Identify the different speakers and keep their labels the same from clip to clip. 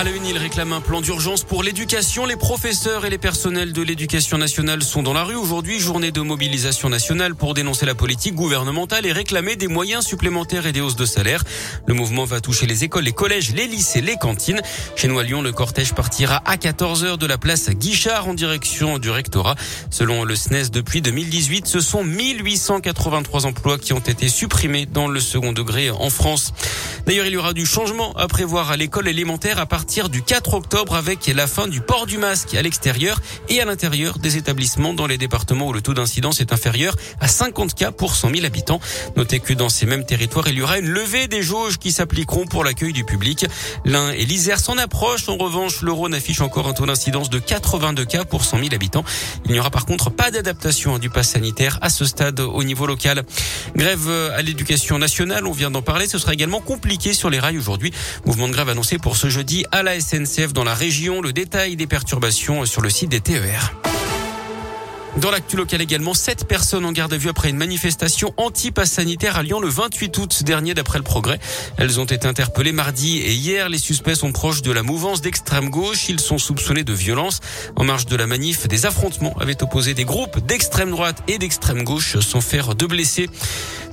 Speaker 1: À la une, il réclame un plan d'urgence pour l'éducation. Les professeurs et les personnels de l'éducation nationale sont dans la rue aujourd'hui, journée de mobilisation nationale pour dénoncer la politique gouvernementale et réclamer des moyens supplémentaires et des hausses de salaire. Le mouvement va toucher les écoles, les collèges, les lycées, les cantines. Chez nous à Lyon, le cortège partira à 14h de la place Guichard en direction du rectorat. Selon le SNES, depuis 2018, ce sont 1883 emplois qui ont été supprimés dans le second degré en France. D'ailleurs, il y aura du changement à prévoir à l'école élémentaire à partir du 4 octobre avec la fin du port du masque à l'extérieur et à l'intérieur des établissements dans les départements où le taux d'incidence est inférieur à 50 cas pour 100 000 habitants. Notez que dans ces mêmes territoires, il y aura une levée des jauges qui s'appliqueront pour l'accueil du public. L'Ain et l'Isère s'en approchent. En revanche, le Rhône affiche encore un taux d'incidence de 82 cas pour 100 000 habitants. Il n'y aura par contre pas d'adaptation du pass sanitaire à ce stade au niveau local. Grève à l'éducation nationale, on vient d'en parler. Ce sera également compliqué sur les rails aujourd'hui. Mouvement de grève annoncé pour ce jeudi à la SNCF dans la région. Le détail des perturbations sur le site des TER. Dans l'actu local également, sept personnes en garde à vue après une manifestation anti-pass sanitaire à Lyon le 28 août dernier d'après le progrès. Elles ont été interpellées mardi et hier. Les suspects sont proches de la mouvance d'extrême gauche. Ils sont soupçonnés de violence. En marge de la manif, des affrontements avaient opposé des groupes d'extrême droite et d'extrême gauche sans faire de blessés.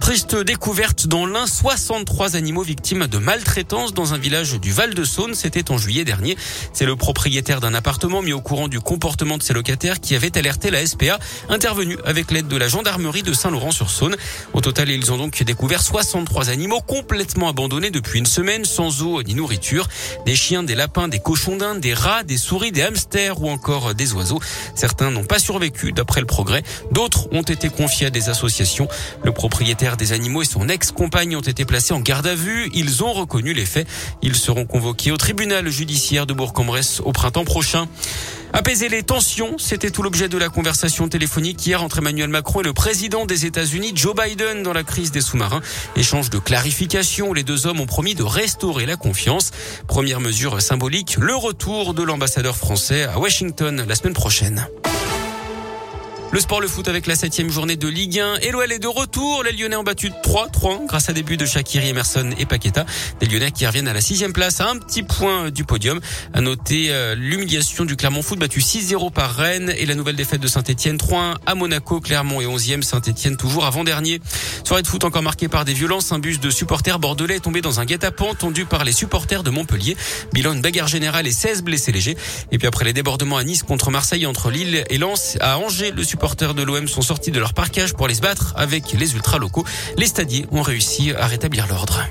Speaker 1: Triste découverte dans l'un, 63 animaux victimes de maltraitance dans un village du Val-de-Saône. C'était en juillet dernier. C'est le propriétaire d'un appartement mis au courant du comportement de ses locataires qui avait alerté la SPA, intervenu avec l'aide de la gendarmerie de Saint-Laurent-sur-Saône. Au total, ils ont donc découvert 63 animaux complètement abandonnés depuis une semaine, sans eau ni nourriture. Des chiens, des lapins, des cochons d'Inde, des rats, des souris, des hamsters ou encore des oiseaux. Certains n'ont pas survécu d'après le progrès. D'autres ont été confiés à des associations. Le propriétaire des animaux et son ex-compagne ont été placés en garde à vue. Ils ont reconnu les faits. Ils seront convoqués au tribunal judiciaire de Bourg-en-Bresse au printemps prochain. Apaiser les tensions, c'était tout l'objet de la conversation téléphonique hier entre Emmanuel Macron et le président des États-Unis, Joe Biden, dans la crise des sous-marins. Échange de clarification les deux hommes ont promis de restaurer la confiance. Première mesure symbolique, le retour de l'ambassadeur français à Washington la semaine prochaine. Le sport, le foot avec la septième journée de Ligue 1. Et l'OL est de retour. Les Lyonnais ont battu 3-3 grâce à des buts de Shakiri, Emerson et Paqueta. Des Lyonnais qui reviennent à la sixième place à un petit point du podium. À noter euh, l'humiliation du Clermont Foot battu 6-0 par Rennes et la nouvelle défaite de Saint-Etienne 3-1 à Monaco. Clermont et 11e Saint-Etienne toujours avant-dernier. Soirée de foot encore marquée par des violences. Un bus de supporters bordelais est tombé dans un guet-apens tendu par les supporters de Montpellier. Bilan une bagarre générale et 16 blessés légers. Et puis après les débordements à Nice contre Marseille entre Lille et Lens, à Angers, le supporters de l'OM sont sortis de leur parquage pour aller se battre avec les ultras locaux. Les stadiers ont réussi à rétablir l'ordre.